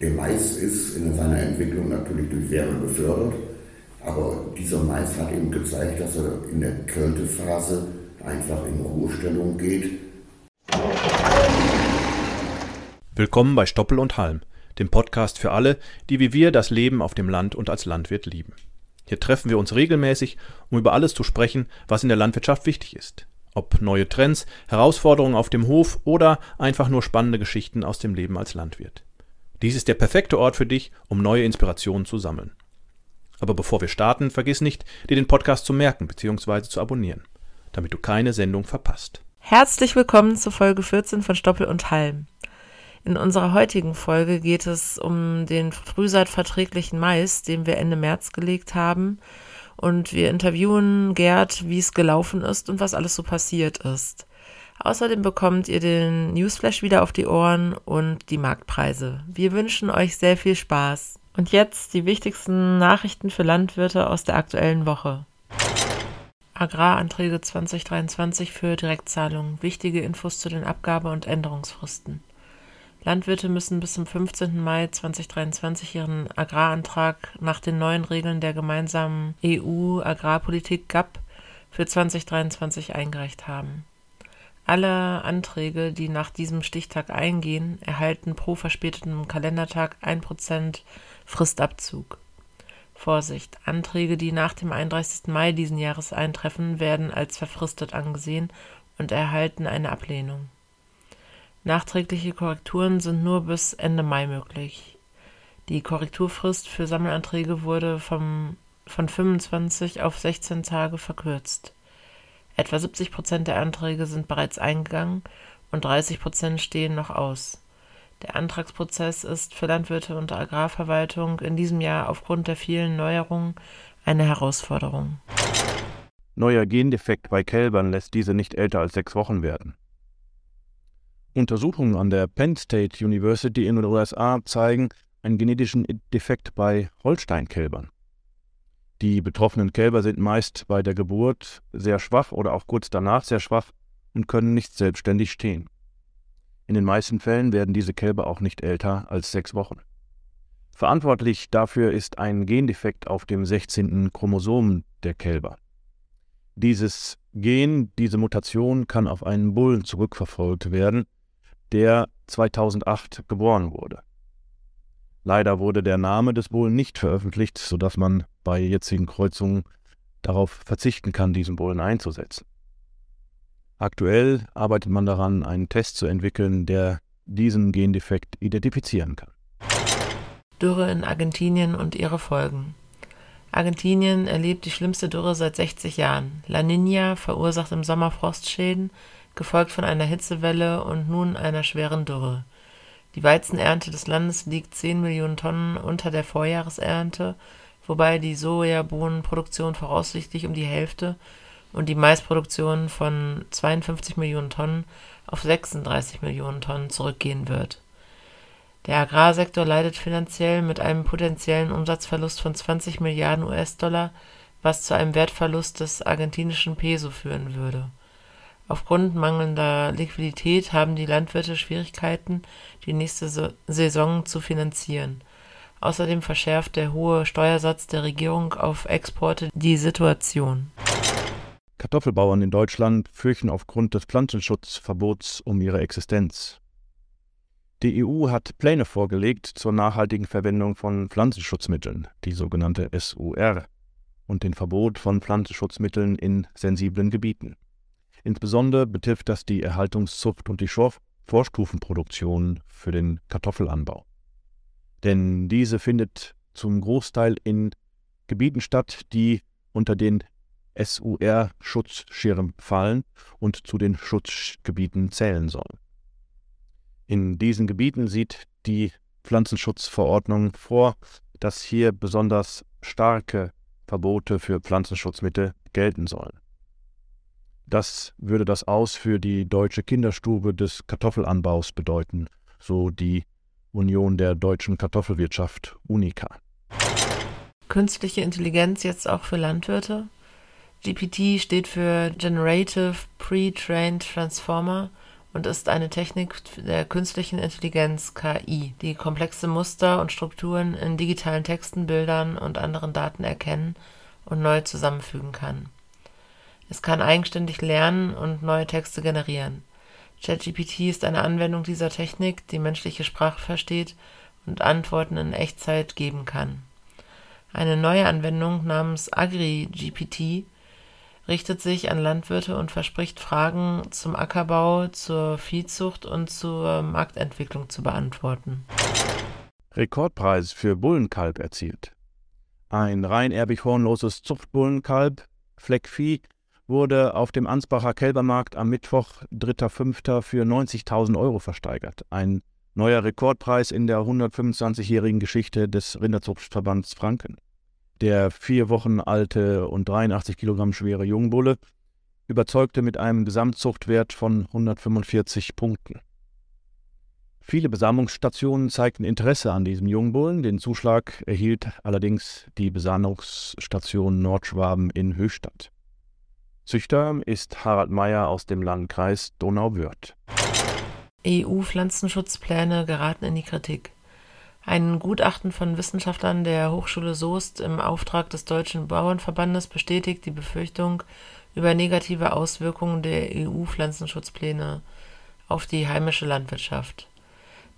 Der Mais ist in seiner Entwicklung natürlich durch Wärme gefördert, aber dieser Mais hat eben gezeigt, dass er in der Kältephase einfach in Ruhestellung geht. Willkommen bei Stoppel und Halm, dem Podcast für alle, die wie wir das Leben auf dem Land und als Landwirt lieben. Hier treffen wir uns regelmäßig, um über alles zu sprechen, was in der Landwirtschaft wichtig ist. Ob neue Trends, Herausforderungen auf dem Hof oder einfach nur spannende Geschichten aus dem Leben als Landwirt. Dies ist der perfekte Ort für dich, um neue Inspirationen zu sammeln. Aber bevor wir starten, vergiss nicht, dir den Podcast zu merken bzw. zu abonnieren, damit du keine Sendung verpasst. Herzlich willkommen zur Folge 14 von Stoppel und Halm. In unserer heutigen Folge geht es um den frühsaatverträglichen Mais, den wir Ende März gelegt haben. Und wir interviewen Gerd, wie es gelaufen ist und was alles so passiert ist. Außerdem bekommt ihr den Newsflash wieder auf die Ohren und die Marktpreise. Wir wünschen euch sehr viel Spaß. Und jetzt die wichtigsten Nachrichten für Landwirte aus der aktuellen Woche. Agraranträge 2023 für Direktzahlungen. Wichtige Infos zu den Abgabe- und Änderungsfristen. Landwirte müssen bis zum 15. Mai 2023 ihren Agrarantrag nach den neuen Regeln der gemeinsamen EU-Agrarpolitik GAP für 2023 eingereicht haben. Alle Anträge, die nach diesem Stichtag eingehen, erhalten pro verspätetem Kalendertag 1% Fristabzug. Vorsicht, Anträge, die nach dem 31. Mai diesen Jahres eintreffen, werden als verfristet angesehen und erhalten eine Ablehnung. Nachträgliche Korrekturen sind nur bis Ende Mai möglich. Die Korrekturfrist für Sammelanträge wurde vom, von 25 auf 16 Tage verkürzt. Etwa 70 Prozent der Anträge sind bereits eingegangen und 30 Prozent stehen noch aus. Der Antragsprozess ist für Landwirte und Agrarverwaltung in diesem Jahr aufgrund der vielen Neuerungen eine Herausforderung. Neuer Gendefekt bei Kälbern lässt diese nicht älter als sechs Wochen werden. Untersuchungen an der Penn State University in den USA zeigen einen genetischen Defekt bei Holsteinkälbern. Die betroffenen Kälber sind meist bei der Geburt sehr schwach oder auch kurz danach sehr schwach und können nicht selbstständig stehen. In den meisten Fällen werden diese Kälber auch nicht älter als sechs Wochen. Verantwortlich dafür ist ein Gendefekt auf dem 16. Chromosom der Kälber. Dieses Gen, diese Mutation kann auf einen Bullen zurückverfolgt werden, der 2008 geboren wurde. Leider wurde der Name des Bullen nicht veröffentlicht, sodass man bei jetzigen Kreuzungen darauf verzichten kann, diesen Bullen einzusetzen. Aktuell arbeitet man daran, einen Test zu entwickeln, der diesen Gendefekt identifizieren kann. Dürre in Argentinien und ihre Folgen. Argentinien erlebt die schlimmste Dürre seit 60 Jahren. La Nina verursacht im Sommer Frostschäden, gefolgt von einer Hitzewelle und nun einer schweren Dürre. Die Weizenernte des Landes liegt 10 Millionen Tonnen unter der Vorjahresernte, wobei die Sojabohnenproduktion voraussichtlich um die Hälfte und die Maisproduktion von 52 Millionen Tonnen auf 36 Millionen Tonnen zurückgehen wird. Der Agrarsektor leidet finanziell mit einem potenziellen Umsatzverlust von 20 Milliarden US-Dollar, was zu einem Wertverlust des argentinischen Peso führen würde Aufgrund mangelnder Liquidität haben die Landwirte Schwierigkeiten, die nächste Saison zu finanzieren. Außerdem verschärft der hohe Steuersatz der Regierung auf Exporte die Situation. Kartoffelbauern in Deutschland fürchten aufgrund des Pflanzenschutzverbots um ihre Existenz. Die EU hat Pläne vorgelegt zur nachhaltigen Verwendung von Pflanzenschutzmitteln, die sogenannte SUR, und den Verbot von Pflanzenschutzmitteln in sensiblen Gebieten. Insbesondere betrifft das die Erhaltungszucht und die Vorstufenproduktion für den Kartoffelanbau. Denn diese findet zum Großteil in Gebieten statt, die unter den SUR-Schutzschirm fallen und zu den Schutzgebieten zählen sollen. In diesen Gebieten sieht die Pflanzenschutzverordnung vor, dass hier besonders starke Verbote für Pflanzenschutzmittel gelten sollen. Das würde das Aus für die deutsche Kinderstube des Kartoffelanbaus bedeuten, so die Union der deutschen Kartoffelwirtschaft UNICA. Künstliche Intelligenz jetzt auch für Landwirte? GPT steht für Generative Pre-Trained Transformer und ist eine Technik der künstlichen Intelligenz (KI), die komplexe Muster und Strukturen in digitalen Texten, Bildern und anderen Daten erkennen und neu zusammenfügen kann. Es kann eigenständig lernen und neue Texte generieren. ChatGPT ist eine Anwendung dieser Technik, die menschliche Sprache versteht und Antworten in Echtzeit geben kann. Eine neue Anwendung namens AgriGPT richtet sich an Landwirte und verspricht Fragen zum Ackerbau, zur Viehzucht und zur Marktentwicklung zu beantworten. Rekordpreis für Bullenkalb erzielt. Ein rein erbig hornloses Zuchtbullenkalb, Fleckvieh, wurde auf dem Ansbacher Kälbermarkt am Mittwoch, 3.5. für 90.000 Euro versteigert. Ein neuer Rekordpreis in der 125-jährigen Geschichte des Rinderzuchtverbands Franken. Der vier Wochen alte und 83 Kilogramm schwere Jungbulle überzeugte mit einem Gesamtzuchtwert von 145 Punkten. Viele Besamungsstationen zeigten Interesse an diesem Jungbullen. Den Zuschlag erhielt allerdings die Besamungsstation Nordschwaben in Höchstadt. Züchter ist Harald Meyer aus dem Landkreis Donau-Wörth. EU-Pflanzenschutzpläne geraten in die Kritik. Ein Gutachten von Wissenschaftlern der Hochschule Soest im Auftrag des Deutschen Bauernverbandes bestätigt die Befürchtung über negative Auswirkungen der EU-Pflanzenschutzpläne auf die heimische Landwirtschaft.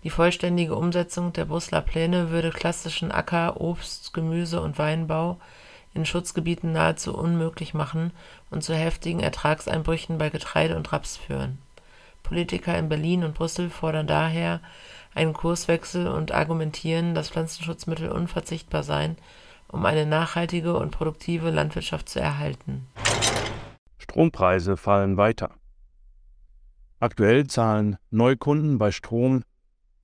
Die vollständige Umsetzung der Brüsseler Pläne würde klassischen Acker-, Obst-, Gemüse- und Weinbau in Schutzgebieten nahezu unmöglich machen und zu heftigen Ertragseinbrüchen bei Getreide und Raps führen. Politiker in Berlin und Brüssel fordern daher einen Kurswechsel und argumentieren, dass Pflanzenschutzmittel unverzichtbar seien, um eine nachhaltige und produktive Landwirtschaft zu erhalten. Strompreise fallen weiter. Aktuell zahlen Neukunden bei Strom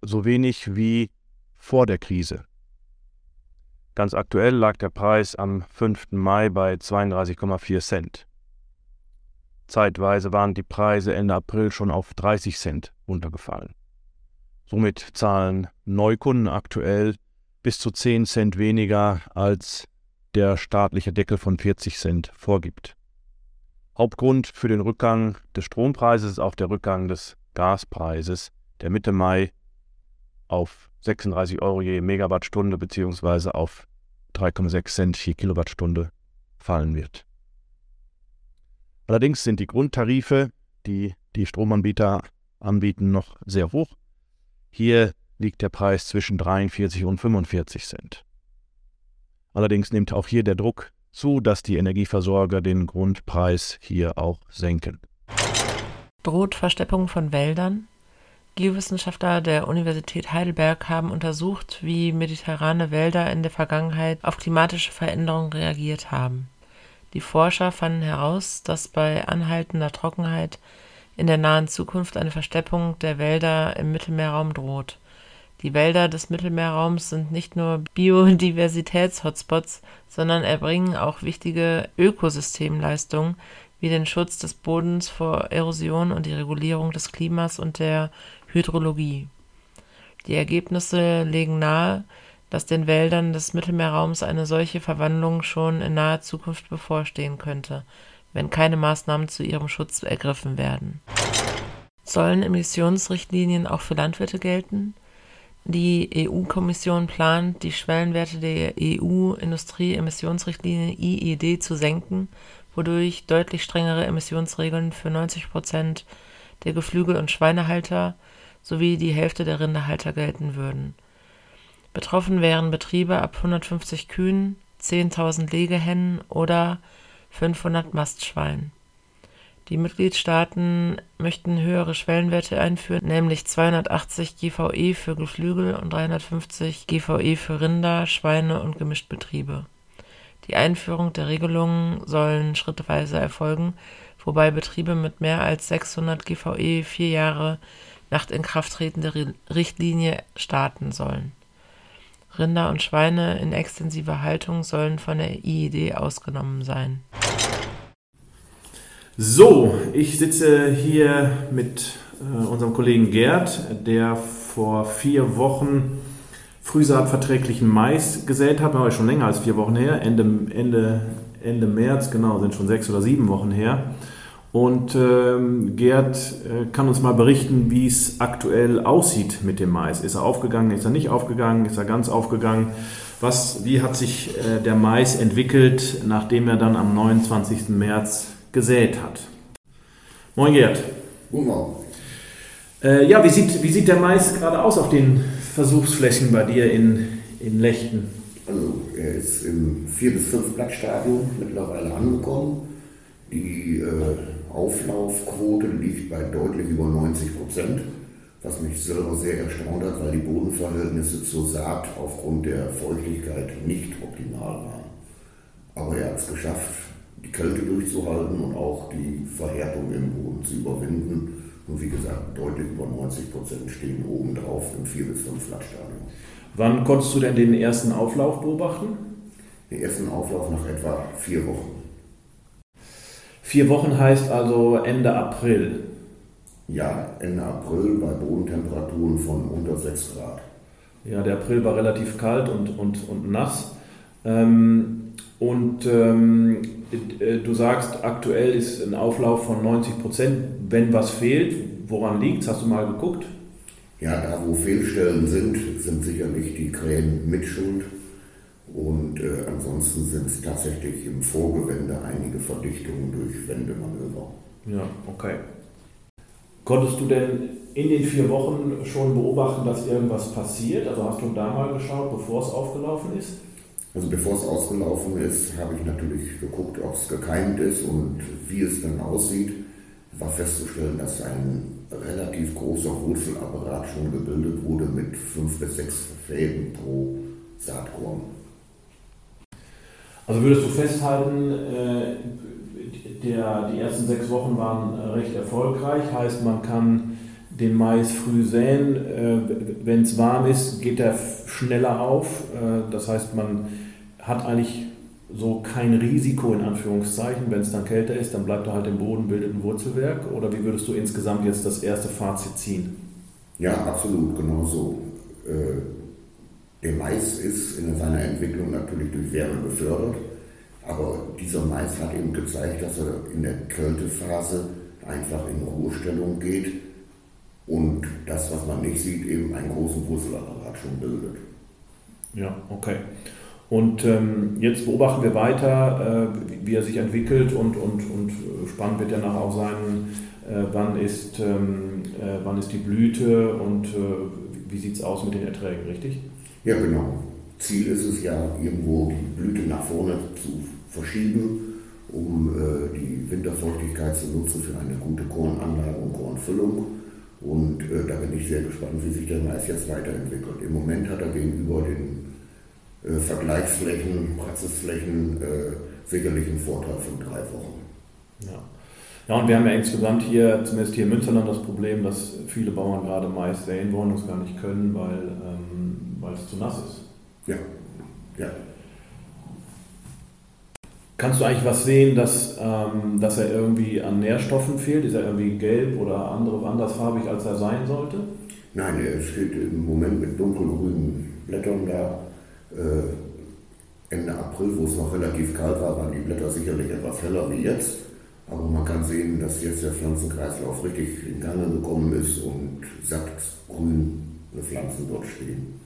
so wenig wie vor der Krise. Ganz aktuell lag der Preis am 5. Mai bei 32,4 Cent. Zeitweise waren die Preise Ende April schon auf 30 Cent runtergefallen. Somit zahlen Neukunden aktuell bis zu 10 Cent weniger, als der staatliche Deckel von 40 Cent vorgibt. Hauptgrund für den Rückgang des Strompreises ist auch der Rückgang des Gaspreises, der Mitte Mai auf 36 Euro je Megawattstunde bzw. auf 3,6 Cent je Kilowattstunde fallen wird. Allerdings sind die Grundtarife, die die Stromanbieter anbieten, noch sehr hoch. Hier liegt der Preis zwischen 43 und 45 Cent. Allerdings nimmt auch hier der Druck zu, dass die Energieversorger den Grundpreis hier auch senken. Droht Versteppung von Wäldern? Geowissenschaftler der Universität Heidelberg haben untersucht, wie mediterrane Wälder in der Vergangenheit auf klimatische Veränderungen reagiert haben. Die Forscher fanden heraus, dass bei anhaltender Trockenheit in der nahen Zukunft eine Versteppung der Wälder im Mittelmeerraum droht. Die Wälder des Mittelmeerraums sind nicht nur Biodiversitäts-Hotspots, sondern erbringen auch wichtige Ökosystemleistungen wie den Schutz des Bodens vor Erosion und die Regulierung des Klimas und der Hydrologie. Die Ergebnisse legen nahe, dass den Wäldern des Mittelmeerraums eine solche Verwandlung schon in naher Zukunft bevorstehen könnte, wenn keine Maßnahmen zu ihrem Schutz ergriffen werden. Sollen Emissionsrichtlinien auch für Landwirte gelten? Die EU-Kommission plant, die Schwellenwerte der EU-Industrieemissionsrichtlinie IED zu senken, wodurch deutlich strengere Emissionsregeln für 90 Prozent der Geflügel- und Schweinehalter sowie die Hälfte der Rinderhalter gelten würden. Betroffen wären Betriebe ab 150 Kühen, 10.000 Legehennen oder 500 Mastschweinen. Die Mitgliedstaaten möchten höhere Schwellenwerte einführen, nämlich 280 GVE für Geflügel und 350 GVE für Rinder, Schweine und Gemischtbetriebe. Die Einführung der Regelungen sollen schrittweise erfolgen, wobei Betriebe mit mehr als 600 GVE vier Jahre nach Inkrafttreten der Richtlinie starten sollen. Rinder und Schweine in extensiver Haltung sollen von der IED ausgenommen sein. So, ich sitze hier mit äh, unserem Kollegen Gerd, der vor vier Wochen frühsaatverträglichen Mais gesät hat. Ist schon länger als vier Wochen her, Ende, Ende, Ende März, genau, sind schon sechs oder sieben Wochen her. Und ähm, Gerd äh, kann uns mal berichten, wie es aktuell aussieht mit dem Mais. Ist er aufgegangen, ist er nicht aufgegangen, ist er ganz aufgegangen? Was, wie hat sich äh, der Mais entwickelt, nachdem er dann am 29. März gesät hat? Moin Gerd. Guten Morgen. Äh, ja, wie sieht, wie sieht der Mais gerade aus auf den Versuchsflächen bei dir in, in Lechten? Also er ist im 4 bis 5 Blattstadium mittlerweile angekommen. Die äh, Auflaufquote liegt bei deutlich über 90 Prozent, was mich selber sehr erstaunt hat, weil die Bodenverhältnisse zur Saat aufgrund der Feuchtigkeit nicht optimal waren. Aber er hat es geschafft, die Kälte durchzuhalten und auch die Verhärtung im Boden zu überwinden. Und wie gesagt, deutlich über 90 Prozent stehen oben drauf im 4 bis 5 Blattstadium. Wann konntest du denn den ersten Auflauf beobachten? Den ersten Auflauf nach etwa vier Wochen. Vier Wochen heißt also Ende April. Ja, Ende April bei Bodentemperaturen von unter 6 Grad. Ja, der April war relativ kalt und, und, und nass. Ähm, und ähm, äh, du sagst, aktuell ist ein Auflauf von 90 Prozent. Wenn was fehlt, woran liegt es? Hast du mal geguckt? Ja, da wo Fehlstellen sind, sind sicherlich die Krähen mit Schuld. Und äh, ansonsten sind es tatsächlich im Vorgewende einige Verdichtungen durch Wendemanöver. Ja, okay. Konntest du denn in den vier Wochen schon beobachten, dass irgendwas passiert? Also hast du da mal geschaut, bevor es aufgelaufen ist? Also bevor es ausgelaufen ist, habe ich natürlich geguckt, ob es gekeimt ist und wie es dann aussieht. War festzustellen, dass ein relativ großer Wurzelapparat schon gebildet wurde mit fünf bis sechs Fäden pro Saatkorn. Also würdest du festhalten, äh, der, die ersten sechs Wochen waren recht erfolgreich, heißt man kann den Mais früh säen, äh, wenn es warm ist, geht er schneller auf, äh, das heißt man hat eigentlich so kein Risiko in Anführungszeichen. Wenn es dann kälter ist, dann bleibt er halt im Boden, bildet ein Wurzelwerk. Oder wie würdest du insgesamt jetzt das erste Fazit ziehen? Ja, absolut, genau so. Äh, der Mais ist in seiner Entwicklung natürlich durch Wärme befördert, aber dieser Mais hat eben gezeigt, dass er in der Kältephase einfach in Ruhestellung geht und das, was man nicht sieht, eben einen großen Wurzelapparat schon bildet. Ja, okay. Und ähm, jetzt beobachten wir weiter, äh, wie er sich entwickelt und, und, und spannend wird ja nachher auch sein, äh, wann, ist, ähm, äh, wann ist die Blüte und äh, wie sieht es aus mit den Erträgen, richtig? Ja, genau. Ziel ist es ja, irgendwo die Blüte nach vorne zu verschieben, um äh, die Winterfeuchtigkeit zu nutzen für eine gute Kornanlage und Kornfüllung. Und äh, da bin ich sehr gespannt, wie sich der Mais jetzt weiterentwickelt. Im Moment hat er gegenüber den äh, Vergleichsflächen, Praxisflächen äh, sicherlich einen Vorteil von drei Wochen. Ja. Ja, und wir haben ja insgesamt hier, zumindest hier in Münsterland, das Problem, dass viele Bauern gerade Mais säen wollen und es gar nicht können, weil, ähm, weil es zu nass ist. Ja, ja. Kannst du eigentlich was sehen, dass, ähm, dass er irgendwie an Nährstoffen fehlt? Ist er irgendwie gelb oder andere, andersfarbig, als er sein sollte? Nein, er steht im Moment mit dunkelgrünen Blättern da. Äh, Ende April, wo es noch relativ kalt war, waren die Blätter sicherlich etwas heller wie jetzt. Aber man kann sehen, dass jetzt der Pflanzenkreislauf richtig in Gang gekommen ist und satt grüne Pflanzen dort stehen.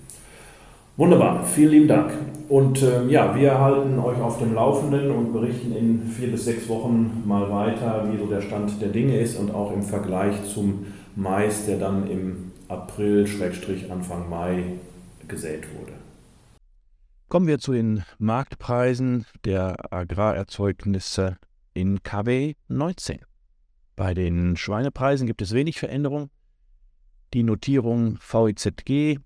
Wunderbar, vielen lieben Dank. Und ähm, ja, wir halten euch auf dem Laufenden und berichten in vier bis sechs Wochen mal weiter, wie so der Stand der Dinge ist und auch im Vergleich zum Mais, der dann im April, Anfang Mai gesät wurde. Kommen wir zu den Marktpreisen der Agrarerzeugnisse in KW 19. Bei den Schweinepreisen gibt es wenig Veränderung. Die Notierung VIZG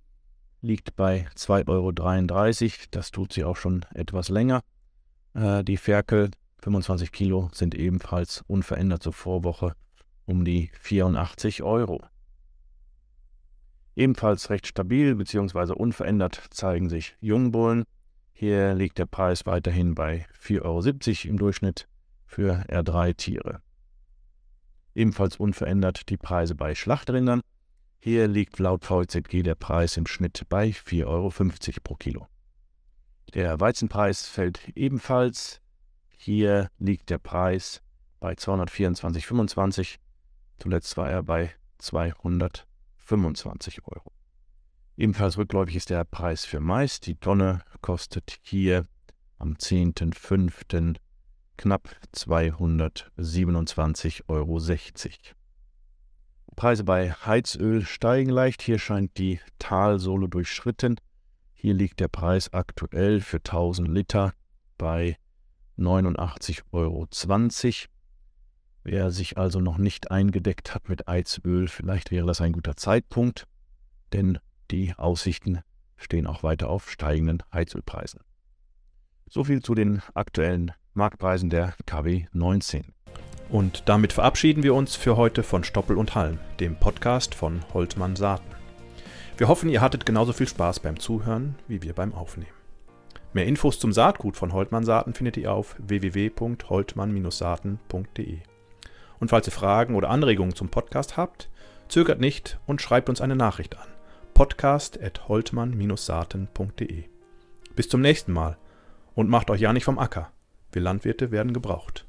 liegt bei 2,33 Euro. Das tut sie auch schon etwas länger. Äh, die Ferkel 25 Kilo sind ebenfalls unverändert zur Vorwoche um die 84 Euro. Ebenfalls recht stabil bzw. unverändert zeigen sich Jungbullen hier liegt der Preis weiterhin bei 4,70 Euro im Durchschnitt für R3-Tiere. Ebenfalls unverändert die Preise bei Schlachtrindern. Hier liegt laut VZG der Preis im Schnitt bei 4,50 Euro pro Kilo. Der Weizenpreis fällt ebenfalls. Hier liegt der Preis bei bei 224,25. Zuletzt war er bei 225 Euro. Ebenfalls rückläufig ist der Preis für Mais. Die Tonne kostet hier am 10.05. knapp 227,60 Euro. Preise bei Heizöl steigen leicht. Hier scheint die Talsohle durchschritten. Hier liegt der Preis aktuell für 1000 Liter bei 89,20 Euro. Wer sich also noch nicht eingedeckt hat mit Heizöl, vielleicht wäre das ein guter Zeitpunkt, denn die Aussichten stehen auch weiter auf steigenden Heizölpreisen. Soviel zu den aktuellen Marktpreisen der KW 19. Und damit verabschieden wir uns für heute von Stoppel und Halm, dem Podcast von Holtmann Saaten. Wir hoffen, ihr hattet genauso viel Spaß beim Zuhören wie wir beim Aufnehmen. Mehr Infos zum Saatgut von Holtmann Saaten findet ihr auf www.holtmann-saaten.de. Und falls ihr Fragen oder Anregungen zum Podcast habt, zögert nicht und schreibt uns eine Nachricht an. podcast.holtmann-saaten.de. Bis zum nächsten Mal und macht euch ja nicht vom Acker. Wir Landwirte werden gebraucht.